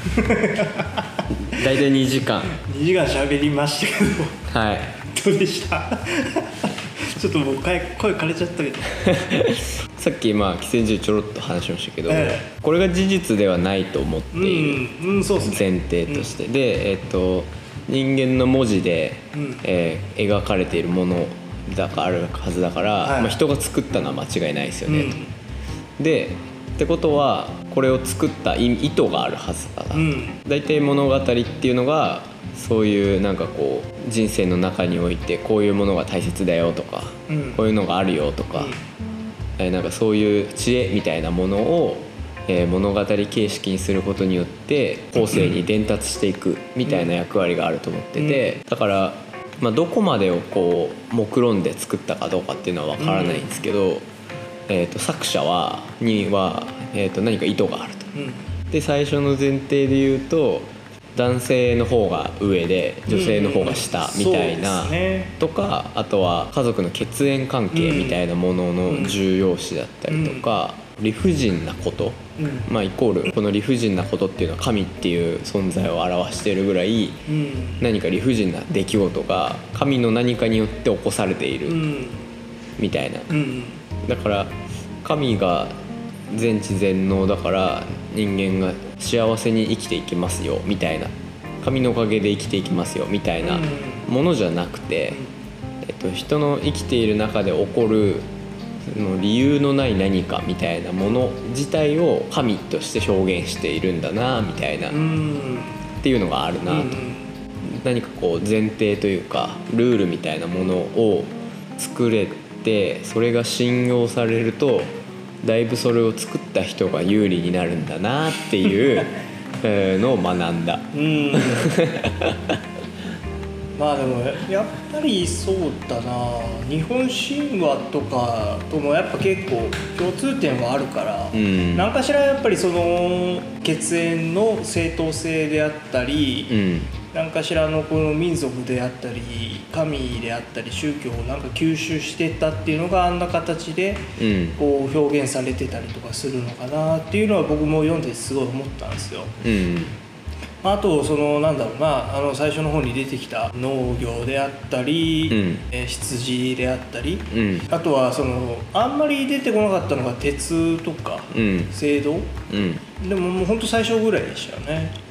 大体2時間。2時間喋りましたけど。はい。どうでした？ちょっともう声声枯れちゃったけど。さっきまあ寄生獣ちょろっと話しましたけど、えこれが事実ではないと思ってういる、んうんそうっすね。前提として、でえっと人間の文字で、うん。えー描かれているものだからあるはずだから、はい。まあ、人が作ったのは間違いないですよね、うん。でってことはこれを作った意意図があるはずだな、うん。大体物語っていうのがそういうなんかこう人生の中においてこういうものが大切だよとか、うん。こういうのがあるよとか、えーなんかそういう知恵みたいなものを、えー物語形式にすることによって後世に伝達していくみたいな役割があると思ってて、だから、まあ、どこまでをこう目論んで作ったかどうかっていうのは分からないんですけど、えー、と作者はには、えー、と何か意図があると。うん。で最初の前提で言うと男性の方が上で女性の方が下みたいな、そうですね。とかあとは家族の血縁関係みたいなものの重要視だったりとか、理不尽なこと、うん。まあイコールこの理不尽なことっていうのは神っていう存在を表しているぐらいうん。何か理不尽な出来事が神の何かによって起こされているうん。みたいな。うんだから神が全知全能だから人間が幸せに生きていきますよみたいな。神のおかげで生きていきますよみたいなうん。ものじゃなくて、えっと、人の生きている中で起こるその理由のない何かみたいなもの自体を神として表現しているんだなみたいな、っうん。ていうのがあるなと、何かこう前提というかルールみたいなものを作れてそれが信用されるとだいぶそれを作った人が有利になるんだなっていう えーのを学んだ。うん。まあでもやっぱりそうだな。日本神話とかともやっぱ結構共通点はあるから、うん。何かしらやっぱりその血縁の正当性であったり、うん何かしらのこの民族であったり神であったり宗教をなんか吸収してったっていうのがあんな形でうん。こう表現されてたりとかするのかなっていうのは僕も読んですごい思ったんですよ。うん。あとそのなんだろうなあの最初の方に出てきた農業であったり、うん。えー羊であったり、うん。あとはそのあんまり出てこなかったのが鉄とかうん。青銅うん。でももうほんと最初ぐらいでしたよね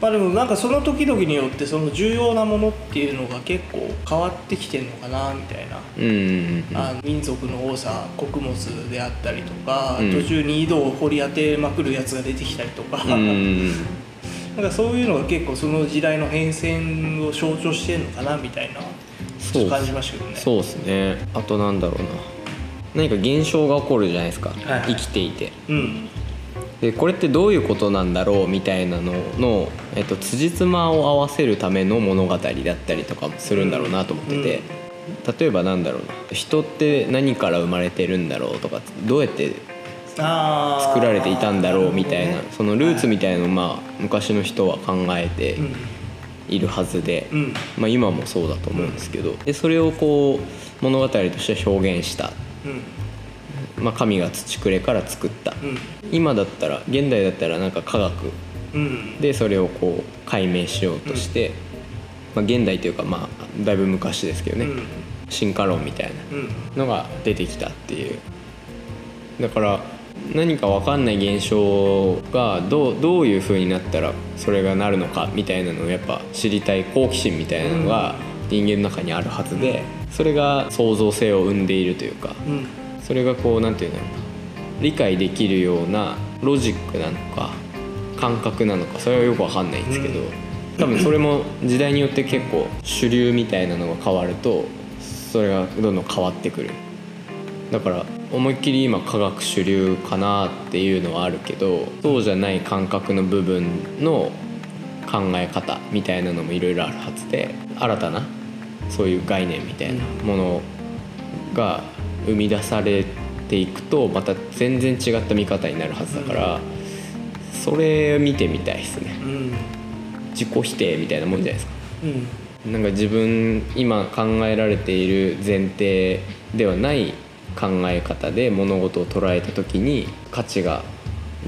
まあでもなんかその時々によってその重要なものっていうのが結構変わってきてんのかなみたいな、うんあの民族の多さ穀物であったりとか、うん。途中に井戸を掘り当てまくるやつが出てきたりとか、うんうんなんかそういうのが結構その時代の変遷を象徴してるのかなみたいなちょっと感じましたけどね。そうですね。あとなんだろうな。何か現象が起こるじゃないですか、はいはい。生きていて。うんでこれってどういうことなんだろうみたいなのの、えっと、辻褄を合わせるための物語だったりとかもするんだろうなと思ってて、例えばなんだろうな。人って何から生まれてるんだろうとかどうやって作られていたんだろうみたいなね。そのルーツみたいなのを、まあ、昔の人は考えてうん。いるはずで、うん。まあ、今もそうだと思うんですけど。でそれをこう物語として表現した、うんまあ、神が土くれから作った、うん。今だったら現代だったらなんか科学。うん。でそれをこう解明しようとして、まあ、現代というかまあだいぶ昔ですけどね、うん。進化論みたいうん。なのが出てきたっていう。だから何か分かんない現象がどうどういう風になったらそれがなるのかみたいなのをやっぱ知りたい好奇心みたいなのが人間の中にあるはずでそれが創造性を生んでいるというかうんそれがこうなんていうんだろうな。理解できるようなロジックなのか感覚なのかそれはよくわかんないんですけど、多分それも時代によって結構主流みたいなのが変わるとそれがどんどん変わってくる。だから思いっきり今科学主流かなっていうのはあるけどそうじゃない感覚の部分の考え方みたいなのもいろいろあるはずで新たなそういう概念みたいなものが生み出されていくとまた全然違った見方になるはずだから、それを見てみたいですね。うん。自己否定みたいなもんじゃないですか。うん。なんか自分今考えられている前提ではない考え方で物事を捉えた時に価値が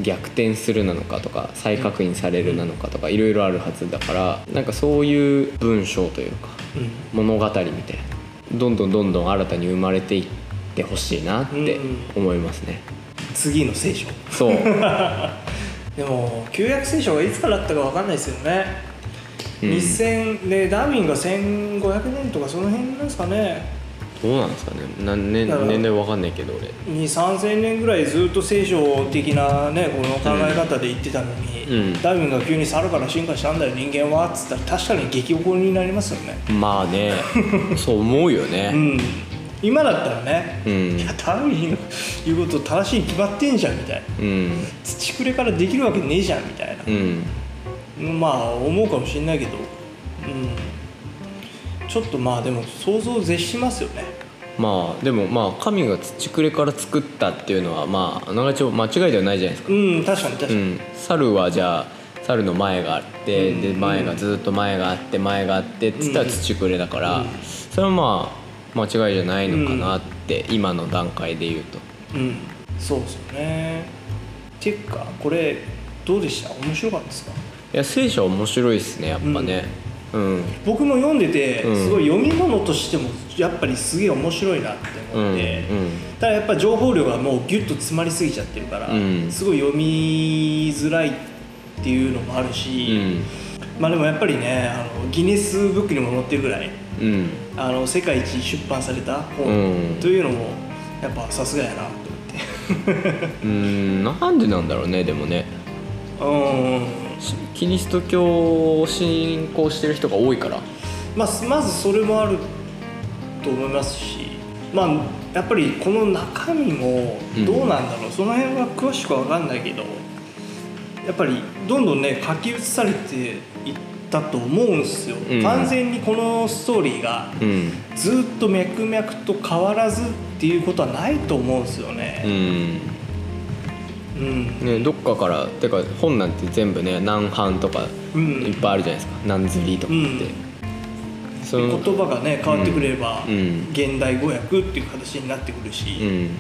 逆転するなのかとか再確認されるなのかとかいろいろあるはずだからなんかそういう文章というかうん。物語みたいなどんどんどんどん新たに生まれていってほしいなって思いますね、次の聖書。そう。でも旧約聖書がいつからあったかわかんないですよね、うん。2000でダーウィンが1500年とかその辺なんですかね。どうなんですかね。何年年代わかんないけど俺。2 3 0 0 0年ぐらいずっと聖書的なねこの考え方で言ってたのに、うん。ダーウィンが急に猿から進化したんだよ人間はっつったら確かに激怒りになりますよね。まあね。そう思うようねん今だったらね、うん。いやダーウィンの言うこと正しいに決まってんじゃんみたいな。うん。土くれからできるわけねえじゃんみたいな。う、ん。まあ思うかもしれないけど、うん、ちょっとまあでも想像を絶しますよね。まあでもまあ神が土くれから作ったっていうのはまああながち間違いではないじゃないですか。うん確かに確かに、うん、猿はじゃあ猿の前があって、で前がずっと前があって前があってっつったら土くれだから、それはまあ間違いじゃないのかなって、今の段階で言うと。うん。そうですよね。ていうかこれどうでした？面白かったですか？いや聖書は面白いっすねやっぱね。うん。僕も読んでてうん。すごい読み物としてもやっぱりすげえ面白いなってうん思って、うん。ただやっぱ情報量がもうギュッと詰まりすぎちゃってるから、うん。すごい読みづらいっていうのもあるし、うん。まあでもやっぱりねあのギネスブックにも載ってるぐらいうんあの世界一出版された本うん。というのもやっぱさすがやなと思って。うんなんでなんだろうねでもね。うん。しキリスト教を信仰してる人が多いから。まあ、まずそれもあると思いますしまあやっぱりこの中身もどうなんだろう、その辺は詳しくは分かんないけどやっぱりどんどんね書き写されていったと思うんですよ、うん。完全にこのストーリーがうん。ずっと脈々と変わらずっていうことはないと思うんですようねん。うん、ねどっかからてか本なんて全部ね何版とかうん。いっぱいあるじゃないですか。何釣りとかって、言葉がね変わってくれれば、うん。現代語訳っていう形になってくるし、うん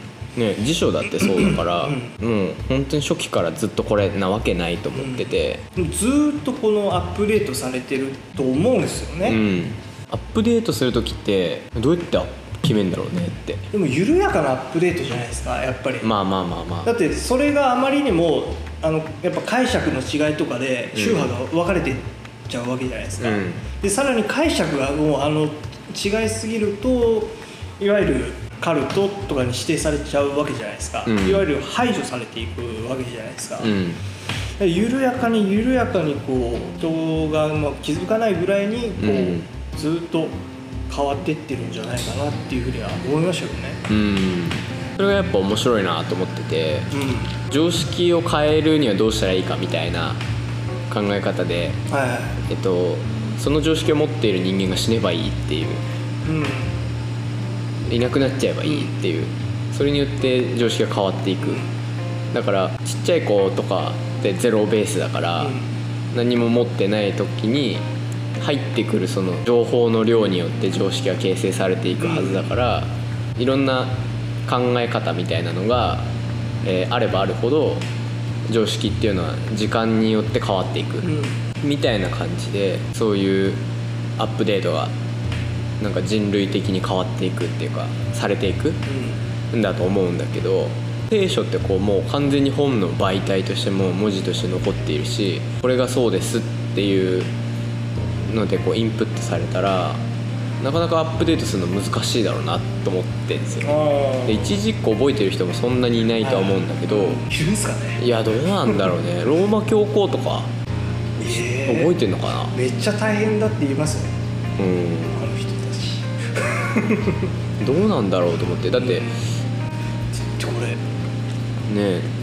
ね、辞書だってそうだから、うもう本当に初期からずっどこれなわけないと思ってて、でもずーっとこのアップデートされてると思うんですよね、うん。アップデートする時ってどうやって決めんだろうねって。でも緩やかなアップデートじゃないですかやっぱり、まあまあまあまあ。だってそれがあまりにもあのやっぱ解釈の違いとかで宗派が分かれてっちゃうわけじゃないですか、うん。でさらに解釈がもうあの違いすぎるといわゆるカルトとかに指定されちゃうわけじゃないですか、うん。いわゆる排除されていくわけじゃないですか、うん。緩やかに緩やかにこう人がまあ気づかないぐらいにこう、うん。ずっと変わってってるんじゃないかなっていうふうには思いましたよね。うん。それがやっぱ面白いなと思っててう常識を変えるにはどうしたらいいかみたいな考え方で、はい。えっと、その常識を持っている人間が死ねばいいっていううんいなくなっちゃえばいいっていう。それによって常識が変わっていく。だからちっちゃい子とかってゼロベースだから、何も持ってない時に入ってくるその情報の量によって常識が形成されていくはずだから、いろんな考え方みたいなのが、えーあればあるほど常識っていうのは時間によって変わっていく、うん。みたいな感じでそういうアップデートがなんか人類的に変わっていくっていうかされていく。ん。だと思うんだけど聖書ってこうもう完全に本の媒体としても文字として残っているしこれがそうですっていうのでこうインプットされたらなかなかアップデートするの難しいだろうなと思ってんですよで一時個覚えてる人もそんなにいないとは思うんだけどいるんですかね。いやどうなんだろうね。ローマ教皇とかえ覚えてんのかな？めっちゃ大変だって言いますようんどうなんだろうと思って。だってねこれ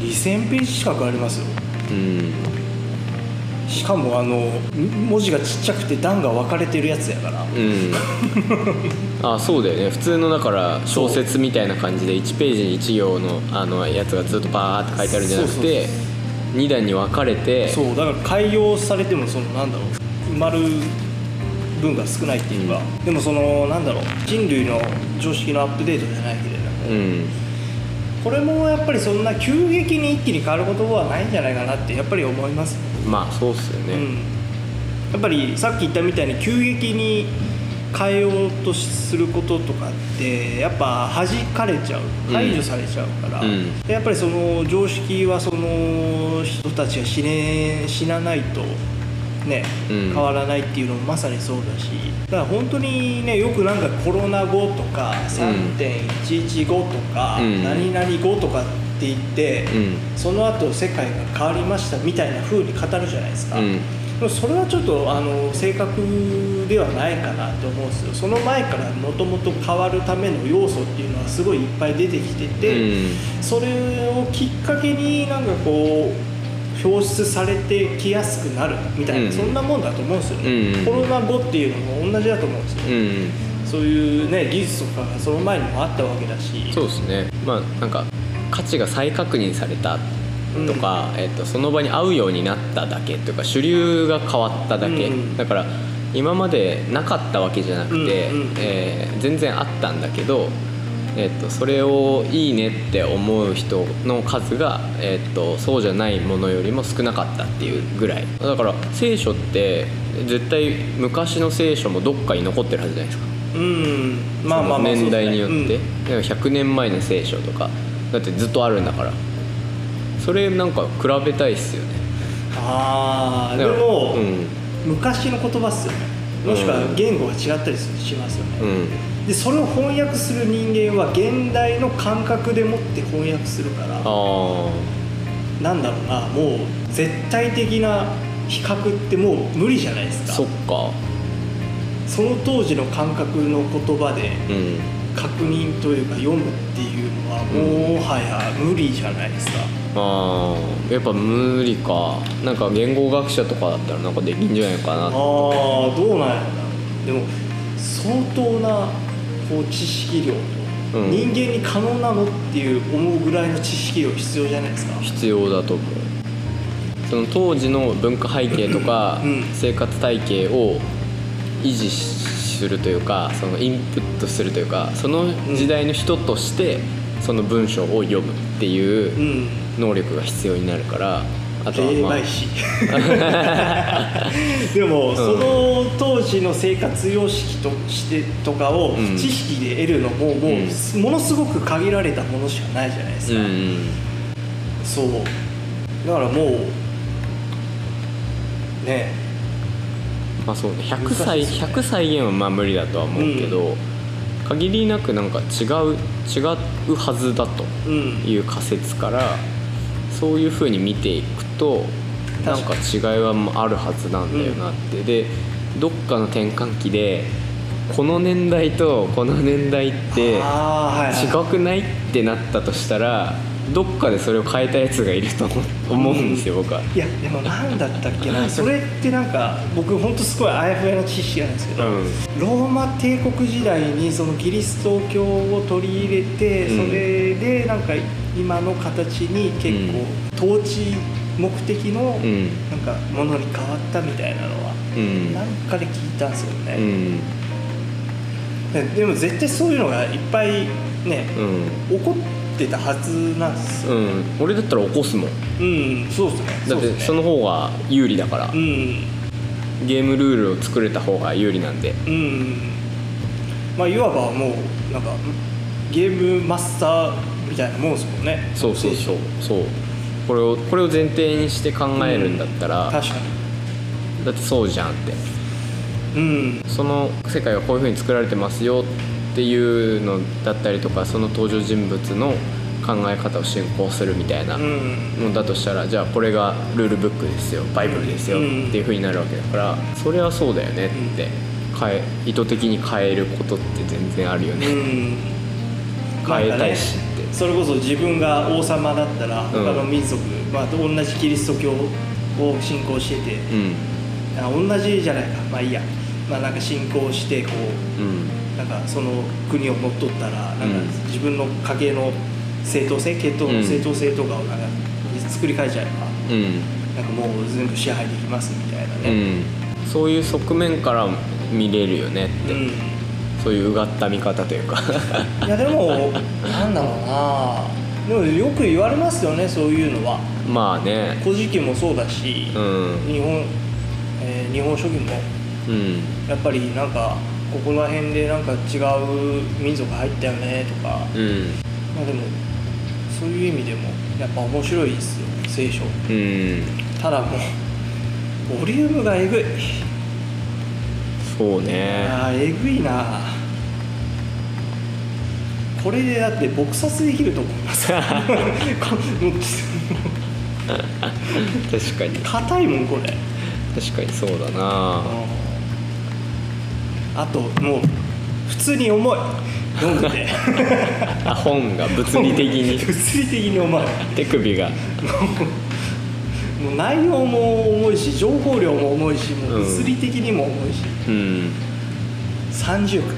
2000ページ近くありますよ。うん。しかもあの文字がちっちゃくて段が分かれてるやつやから。うん。あそうだよね。普通のだから小説みたいな感じで1ページに1行のあのやつがずっとバーって書いてあるんじゃなくて2段に分かれてそうだから改良されてもそのなんだろう分が少ないっていうか、でもそのなんだろう人類の常識のアップデートじゃないけれども。うん。これもやっぱりそんな急激に一気に変わることはないんじゃないかなってやっぱり思います、まあそうっすよね、うん、やっぱりさっき言ったみたいに急激に変えようとすることとかってやっぱ弾かれちゃううん。排除されちゃうから、うん。でやっぱりその常識はその人たちが死ね死なないとね、うん。変わらないっていうのもまさにそうだしだから本当にねよくなんかコロナ後とか3.11後とか、うん。何々後とかって言って、うん。その後世界が変わりましたみたいな風に語るじゃないですか、うん。でもそれはちょっとあの正確ではないかなと思うんですよ。その前からもともと変わるための要素っていうのはすごいいっぱい出てきてて、それをきっかけになんかこう表出されてきやすくなるみたいな、うん。そんなもんだと思うんですよね、うんコロナ後っていうのも同じだと思うんですよ、うんそういうね技術とかがその前にもあったわけだし。そうですね。まあなんか価値が再確認されたとか、えっとその場に合うようになっただけというか主流が変わっただけ、うんだから今までなかったわけじゃなくて、うんうん。えー全然あったんだけど、えっとそれをいいねって思う人の数が、えっとそうじゃないものよりも少なかったっていうぐらい。だから聖書って絶対昔の聖書もどっかに残ってるはずじゃないですか。うんまあまあ年代によって、そうですねだから100年前の聖書とかだってずっとあるんだから。それなんか比べたいっすよね。うんああでも、うん。昔の言葉っすよね。もしくは言語が違ったりしますよね、うんでそれを翻訳する人間は現代の感覚でもって翻訳するからなんだろうなもう絶対的な比較ってもう無理じゃないですか。そっか。その当時の感覚の言葉でうん。確認というか読むっていうのはもはや無理じゃないですか、ああやっぱ無理か。なんか言語学者とかだったらなんかできんじゃないかなああどうなんやろな。でも相当なこう知識量と、うん。人間に可能なのっていう思うぐらいの知識量必要じゃないですか。必要だと思う。その当時の文化背景とかうん。生活体系を維持するというかそのインプットするというかその時代の人としてその文章を読むっていううん。能力が必要になるからあとはまあ霊媒師でも、その当時の生活様式としてとかをうん。知識で得るのも、もうものすごく限られたものしかないじゃないですか、うんうん。そう。だからもうね。まあそうね。100歳100再現はまあ無理だとは思うけど、限りなくなんか違う違うはずだとうん。いう仮説からそういうふうに見ていくとなんか違いはあるはずなんだよなって、でどっかの転換期でこの年代とこの年代って違くないってなったとしたらどっかでそれを変えたやつがいると思思うんですよ、僕は。いやでも何だったっけな。それってなんか僕ほんとすごいあやふやな知識なんですけど、うん。ローマ帝国時代にそのキリスト教を取り入れて、うん。それでなんか今の形に結構統治目的のうん。なんかものに変わったみたいなのはうん。なんかで聞いたんですようね、ん。ででも絶対そういうのがいっぱいね、うん。起こってたはずなんですよ。うん。俺だったら起こすもん。うん、そうですね。だってその方が有利だから、うん。ゲームルールを作れた方が有利なんで。うん。まあいわばもうなんかゲームマスターみたいなもんですもんね。そうそうそう。そうこれをこれを前提にして考えるんだったら、確かだってそうじゃんって。にうん。その世界はこういう風に作られてますよっていうのだったりとかその登場人物の考え方を進行するみたいなうん。のだとしたらじゃあこれがルールブックですよバイブルですよってうんいう風になるわけだからそれはそうだよねって変え意図的に変えることって全然あるよね。うん。変えたいしそれこそ自分が王様だったら他の民族、まあ、同じキリスト教を信仰しててうん。あ同じじゃないか。まあいいや。まあなんか信仰してこううん。なんかその国を乗っ取ったらなんかうん。自分の家系の正当性血統の正当性とかをなんか作り変えちゃえばうん。なんかもう全部支配できますみたいなうねん。そういう側面から見れるよねって、うん、そういううがった見方というか。いやでもなんだろうな。でもよく言われますよねそういうのは。まあね。古事記もそうだし、うん。日本、えー日本書紀も。うん。やっぱりなんかここら辺でなんか違う民族入ったよねとか。うん。まあでもそういう意味でもやっぱ面白いですよ聖書。うん。ただもうボリュームがえぐいそうね。あーえぐいな。これでだって撲殺できると思います。確かに。硬いもんこれ。確かにそうだな。あともう普通に重い。読んで 本が物理的に。物理的に重い。手首がもう内容も重いし情報量も重いしもううん物理的にも重いし、うん。30区